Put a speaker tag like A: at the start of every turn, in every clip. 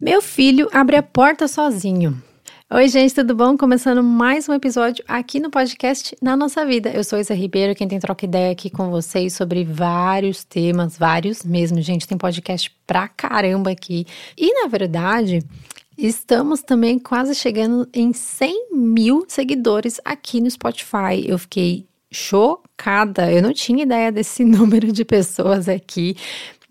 A: Meu filho abre a porta sozinho. Oi, gente, tudo bom? Começando mais um episódio aqui no podcast Na Nossa Vida. Eu sou Isa Ribeiro, quem tem troca ideia aqui com vocês sobre vários temas, vários mesmo, gente. Tem podcast pra caramba aqui. E na verdade, Estamos também quase chegando em 100 mil seguidores aqui no Spotify. Eu fiquei chocada, eu não tinha ideia desse número de pessoas aqui.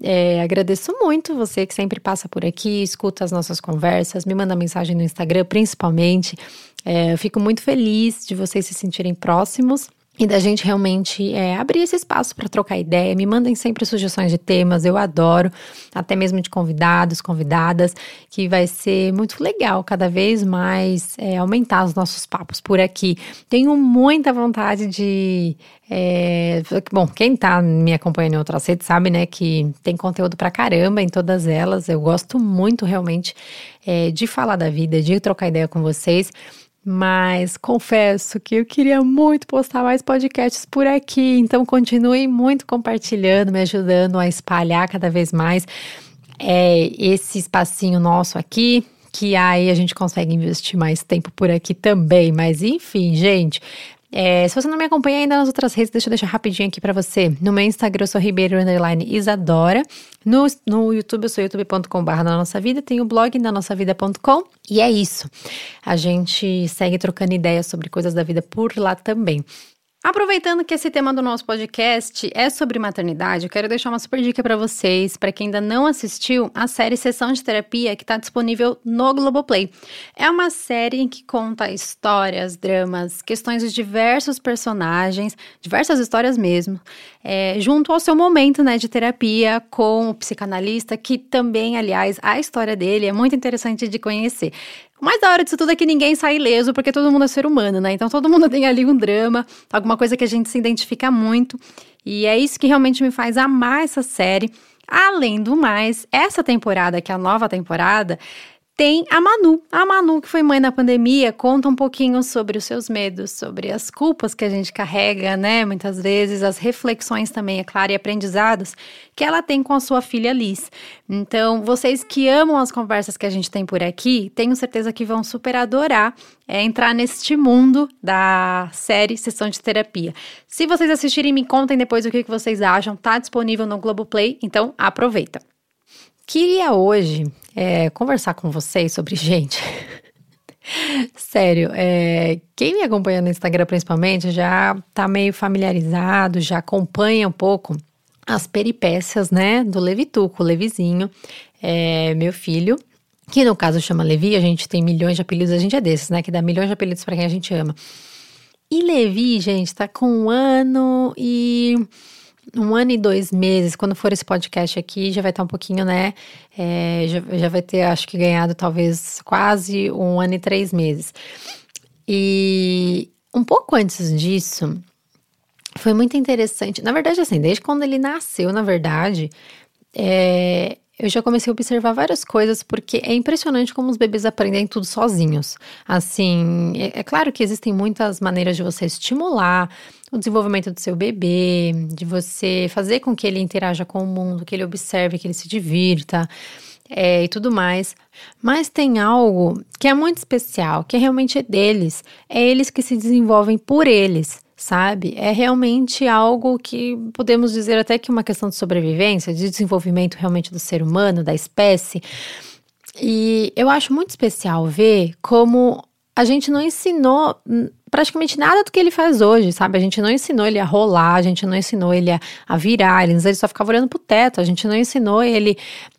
A: É, agradeço muito você que sempre passa por aqui, escuta as nossas conversas, me manda mensagem no Instagram, principalmente. É, eu fico muito feliz de vocês se sentirem próximos e da gente realmente é, abrir esse espaço para trocar ideia. Me mandem sempre sugestões de temas, eu adoro, até mesmo de convidados, convidadas, que vai ser muito legal cada vez mais é, aumentar os nossos papos por aqui. Tenho muita vontade de. É, bom, quem tá me acompanhando em outras redes sabe, né, que tem conteúdo pra caramba em todas elas. Eu gosto muito realmente é, de falar da vida, de trocar ideia com vocês. Mas confesso que eu queria muito postar mais podcasts por aqui, então continuem muito compartilhando, me ajudando a espalhar cada vez mais é, esse espacinho nosso aqui, que aí a gente consegue investir mais tempo por aqui também. Mas enfim, gente, é, se você não me acompanha ainda nas outras redes, deixa eu deixar rapidinho aqui para você. No meu Instagram eu sou Ribeiro Underline Isadora. No, no YouTube eu sou youtube.com.br na nossa vida. Tem o blog na nossa vida.com. E é isso. A gente segue trocando ideias sobre coisas da vida por lá também. Aproveitando que esse tema do nosso podcast é sobre maternidade, eu quero deixar uma super dica para vocês, para quem ainda não assistiu, a série Sessão de Terapia que está disponível no Globoplay. É uma série que conta histórias, dramas, questões de diversos personagens, diversas histórias mesmo, é, junto ao seu momento né, de terapia com o psicanalista, que também, aliás, a história dele é muito interessante de conhecer. O mais da hora disso tudo é que ninguém sai ileso, porque todo mundo é ser humano, né? Então todo mundo tem ali um drama, alguma coisa que a gente se identifica muito. E é isso que realmente me faz amar essa série. Além do mais, essa temporada, que é a nova temporada, tem a Manu. A Manu, que foi mãe na pandemia, conta um pouquinho sobre os seus medos, sobre as culpas que a gente carrega, né? Muitas vezes, as reflexões também, é claro, e aprendizados que ela tem com a sua filha Liz. Então, vocês que amam as conversas que a gente tem por aqui, tenho certeza que vão super adorar é, entrar neste mundo da série Sessão de Terapia. Se vocês assistirem, me contem depois o que vocês acham. Tá disponível no Globoplay, então aproveita. Queria hoje é, conversar com vocês sobre gente. Sério, é, quem me acompanha no Instagram principalmente já tá meio familiarizado, já acompanha um pouco as peripécias, né, do Levituco, o Levizinho, é, meu filho, que no caso chama Levi, a gente tem milhões de apelidos, a gente é desses, né, que dá milhões de apelidos para quem a gente ama. E Levi, gente, tá com um ano e um ano e dois meses, quando for esse podcast aqui, já vai estar um pouquinho, né? É, já, já vai ter, acho que, ganhado talvez quase um ano e três meses. E um pouco antes disso, foi muito interessante. Na verdade, assim, desde quando ele nasceu, na verdade, é, eu já comecei a observar várias coisas, porque é impressionante como os bebês aprendem tudo sozinhos. Assim, é, é, claro que existem muitas maneiras de você estimular o desenvolvimento do seu bebê, de você fazer com que ele interaja com o mundo, que ele observe, que ele se divirta. É, e tudo mais. Mas tem algo que é muito especial, que realmente é deles. É eles que se desenvolvem por eles sabe? É realmente algo que podemos dizer até que uma questão de sobrevivência, de desenvolvimento realmente do ser humano, da espécie. E eu acho muito especial ver como a gente não ensinou praticamente nada do que ele faz hoje, sabe? A gente não ensinou ele a rolar, a gente não ensinou ele a, a virar, ele, só ficava olhando pro teto, a gente não ensinou ele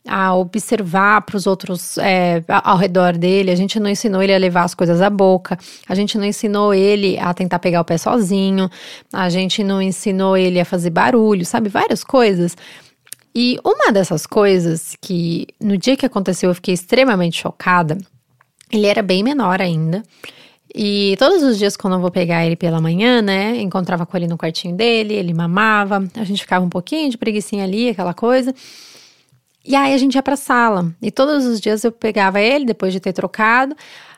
A: a observar para os outros é, ao redor dele, a gente não ensinou ele a levar as coisas à boca, a gente não ensinou ele a tentar pegar o pé sozinho, a gente não ensinou ele a fazer barulho, sabe? Várias coisas. E uma dessas coisas que no dia que aconteceu eu fiquei extremamente chocada, ele era bem menor ainda. E todos os dias, quando eu vou pegar ele pela manhã, né? Encontrava com ele no quartinho dele, ele mamava, a gente ficava um pouquinho de preguiçinha ali, aquela coisa. E aí a gente ia pra sala. E todos os dias eu pegava ele, depois de ter trocado,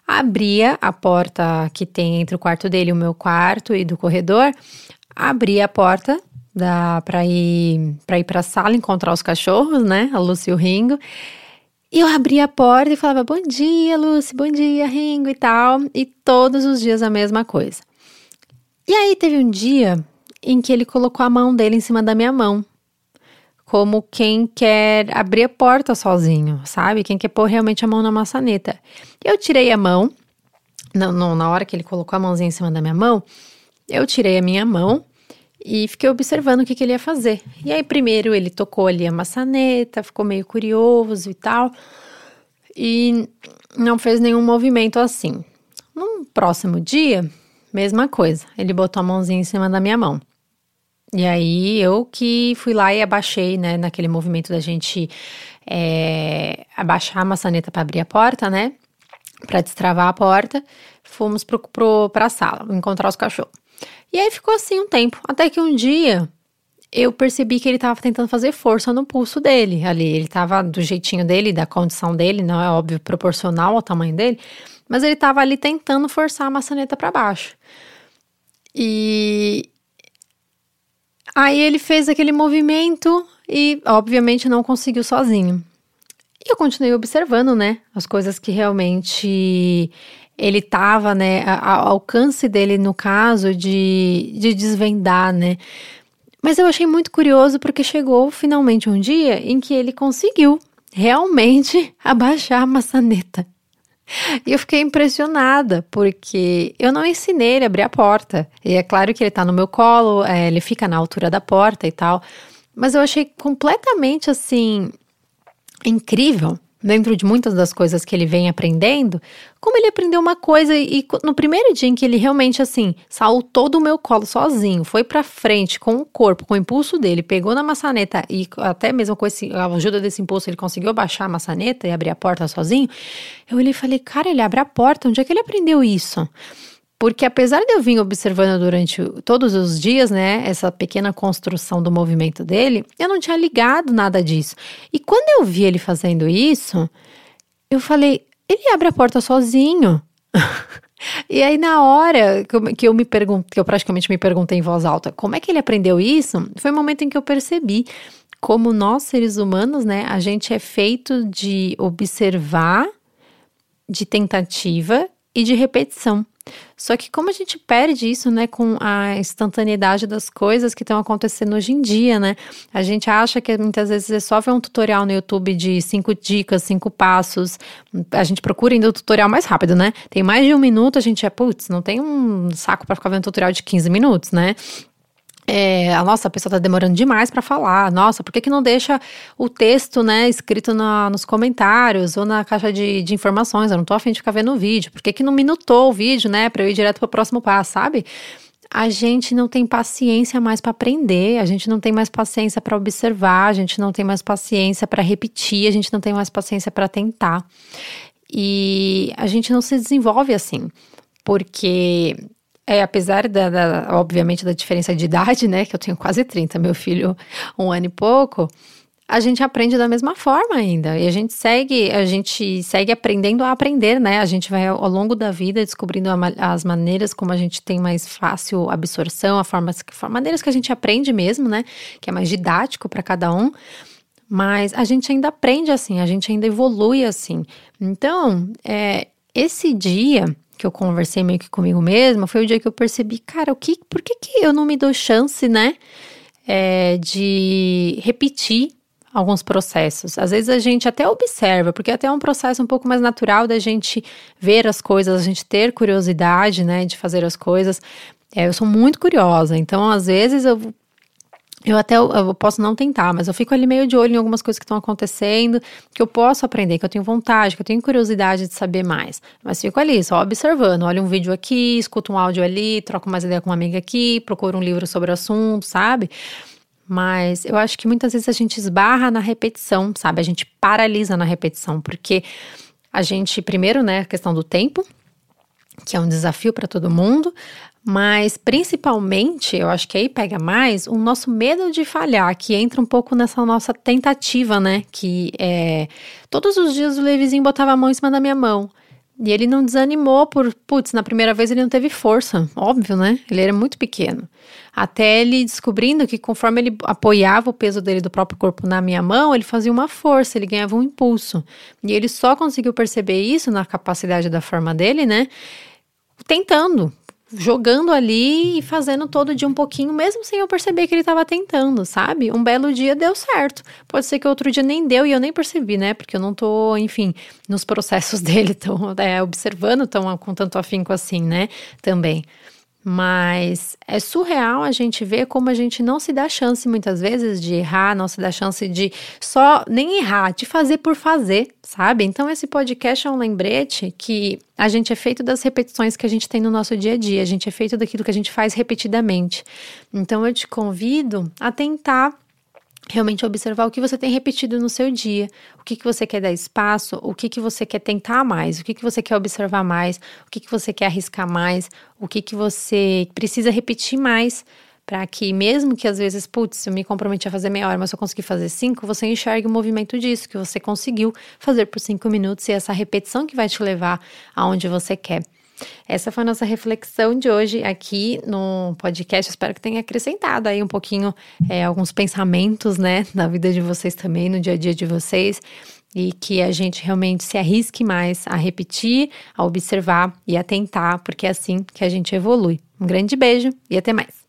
A: abria a porta que tem entre o quarto dele e o meu quarto e do corredor, abria a porta da para ir para ir para sala encontrar os cachorros, né? A Lúcia e o Ringo. Eu abria a porta e falava: Bom dia, Lucy, bom dia, Ringo e tal. E todos os dias a mesma coisa. E aí teve um dia em que ele colocou a mão dele em cima da minha mão. Como quem quer abrir a porta sozinho, sabe? Quem quer pôr realmente a mão na maçaneta. Eu tirei a mão, não, não, na hora que ele colocou a mãozinha em cima da minha mão, eu tirei a minha mão e fiquei observando o que, que ele ia fazer. E aí, primeiro, ele tocou ali a maçaneta, ficou meio curioso e tal, e não fez nenhum movimento assim. No próximo dia, mesma coisa, ele botou a mãozinha em cima da minha mão. E aí, eu que fui lá e abaixei, né, naquele movimento da gente é, abaixar a maçaneta para abrir a porta, né, para destravar a porta, fomos para a sala encontrar os cachorros. E aí ficou assim um tempo, até que um dia eu percebi que ele estava tentando fazer força no pulso dele ali. Ele estava do jeitinho dele, da condição dele, não é óbvio proporcional ao tamanho dele, mas ele estava ali tentando forçar a maçaneta para baixo. E aí ele fez aquele movimento e, obviamente, não conseguiu sozinho. E eu continuei observando, né, as coisas que realmente ele estava, né, ao alcance dele no caso de, de desvendar, né. Mas eu achei muito curioso porque chegou finalmente um dia em que ele conseguiu realmente abaixar a maçaneta. E eu fiquei impressionada, porque eu não ensinei ele a abrir a porta. E é claro que ele tá no meu colo, é, ele fica na altura da porta e tal. Mas eu achei completamente assim incrível dentro de muitas das coisas que ele vem aprendendo, como ele aprendeu uma coisa e no primeiro dia em que ele realmente assim saltou do meu colo sozinho, foi para frente com o corpo, com o impulso dele, pegou na maçaneta e até mesmo com esse, a ajuda desse impulso ele conseguiu baixar a maçaneta e abrir a porta sozinho. Eu olhei e falei, cara, ele abre a porta, onde é que ele aprendeu isso? Porque apesar de eu vir observando durante todos os dias, né, essa pequena construção do movimento dele, eu não tinha ligado nada disso. E quando eu vi ele fazendo isso, eu falei, ele abre a porta sozinho. e aí na hora que eu me perguntei, eu praticamente me perguntei em voz alta, como é que ele aprendeu isso? Foi o momento em que eu percebi como nós seres humanos, né, a gente é feito de observar, de tentativa e de repetição. Só que como a gente perde isso, né, com a instantaneidade das coisas que estão acontecendo hoje em dia, né? A gente acha que muitas vezes é só ver um tutorial no YouTube de cinco dicas, cinco passos. A gente procura ainda o tutorial mais rápido, né? Tem mais de um minuto, a gente é, putz, não tem um saco para ficar vendo tutorial de 15 minutos, né? É, a nossa, a pessoa tá demorando demais para falar. Nossa, por que, que não deixa o texto, né, escrito na, nos comentários ou na caixa de, de informações? Eu não tô afim de ficar vendo o vídeo. Por que, que não minutou o vídeo, né, para eu ir direto pro próximo passo, sabe? A gente não tem paciência mais para aprender, a gente não tem mais paciência para observar, a gente não tem mais paciência para repetir, a gente não tem mais paciência para tentar. E a gente não se desenvolve assim, porque é, apesar da, da, obviamente, da diferença de idade, né? Que eu tenho quase 30, meu filho um ano e pouco, a gente aprende da mesma forma ainda. E a gente segue, a gente segue aprendendo a aprender, né? A gente vai ao longo da vida descobrindo as maneiras como a gente tem mais fácil absorção, a forma, maneiras que a gente aprende mesmo, né? Que é mais didático para cada um. Mas a gente ainda aprende assim, a gente ainda evolui assim. Então, é, esse dia que eu conversei meio que comigo mesma, foi o dia que eu percebi, cara, o que, por que, que eu não me dou chance, né, é, de repetir alguns processos. Às vezes a gente até observa, porque até é um processo um pouco mais natural da gente ver as coisas, a gente ter curiosidade, né, de fazer as coisas. É, eu sou muito curiosa, então às vezes eu eu até eu posso não tentar, mas eu fico ali meio de olho em algumas coisas que estão acontecendo, que eu posso aprender, que eu tenho vontade, que eu tenho curiosidade de saber mais. Mas fico ali, só observando. Olho um vídeo aqui, escuto um áudio ali, troco mais ideia com uma amiga aqui, procuro um livro sobre o assunto, sabe? Mas eu acho que muitas vezes a gente esbarra na repetição, sabe? A gente paralisa na repetição, porque a gente, primeiro, né, a questão do tempo, que é um desafio para todo mundo, mas principalmente, eu acho que aí pega mais o nosso medo de falhar, que entra um pouco nessa nossa tentativa, né? Que é. Todos os dias o Levizinho botava a mão em cima da minha mão. E ele não desanimou por, putz, na primeira vez ele não teve força, óbvio, né? Ele era muito pequeno. Até ele descobrindo que conforme ele apoiava o peso dele do próprio corpo na minha mão, ele fazia uma força, ele ganhava um impulso. E ele só conseguiu perceber isso na capacidade da forma dele, né? Tentando, jogando ali e fazendo todo dia um pouquinho, mesmo sem eu perceber que ele estava tentando, sabe? Um belo dia deu certo. Pode ser que outro dia nem deu e eu nem percebi, né? Porque eu não tô, enfim, nos processos dele, tão é, observando tão com tanto afinco assim, né? Também. Mas é surreal a gente ver como a gente não se dá chance muitas vezes de errar, não se dá chance de só nem errar, de fazer por fazer, sabe? Então esse podcast é um lembrete que a gente é feito das repetições que a gente tem no nosso dia a dia, a gente é feito daquilo que a gente faz repetidamente. Então eu te convido a tentar realmente observar o que você tem repetido no seu dia, o que, que você quer dar espaço, o que, que você quer tentar mais, o que, que você quer observar mais, o que, que você quer arriscar mais, o que, que você precisa repetir mais para que mesmo que às vezes, putz, eu me comprometi a fazer meia hora, mas eu consegui fazer cinco, você enxergue o movimento disso, que você conseguiu fazer por cinco minutos e essa repetição que vai te levar aonde você quer. Essa foi a nossa reflexão de hoje aqui no podcast. Espero que tenha acrescentado aí um pouquinho é, alguns pensamentos, né, na vida de vocês também, no dia a dia de vocês. E que a gente realmente se arrisque mais a repetir, a observar e a tentar, porque é assim que a gente evolui. Um grande beijo e até mais.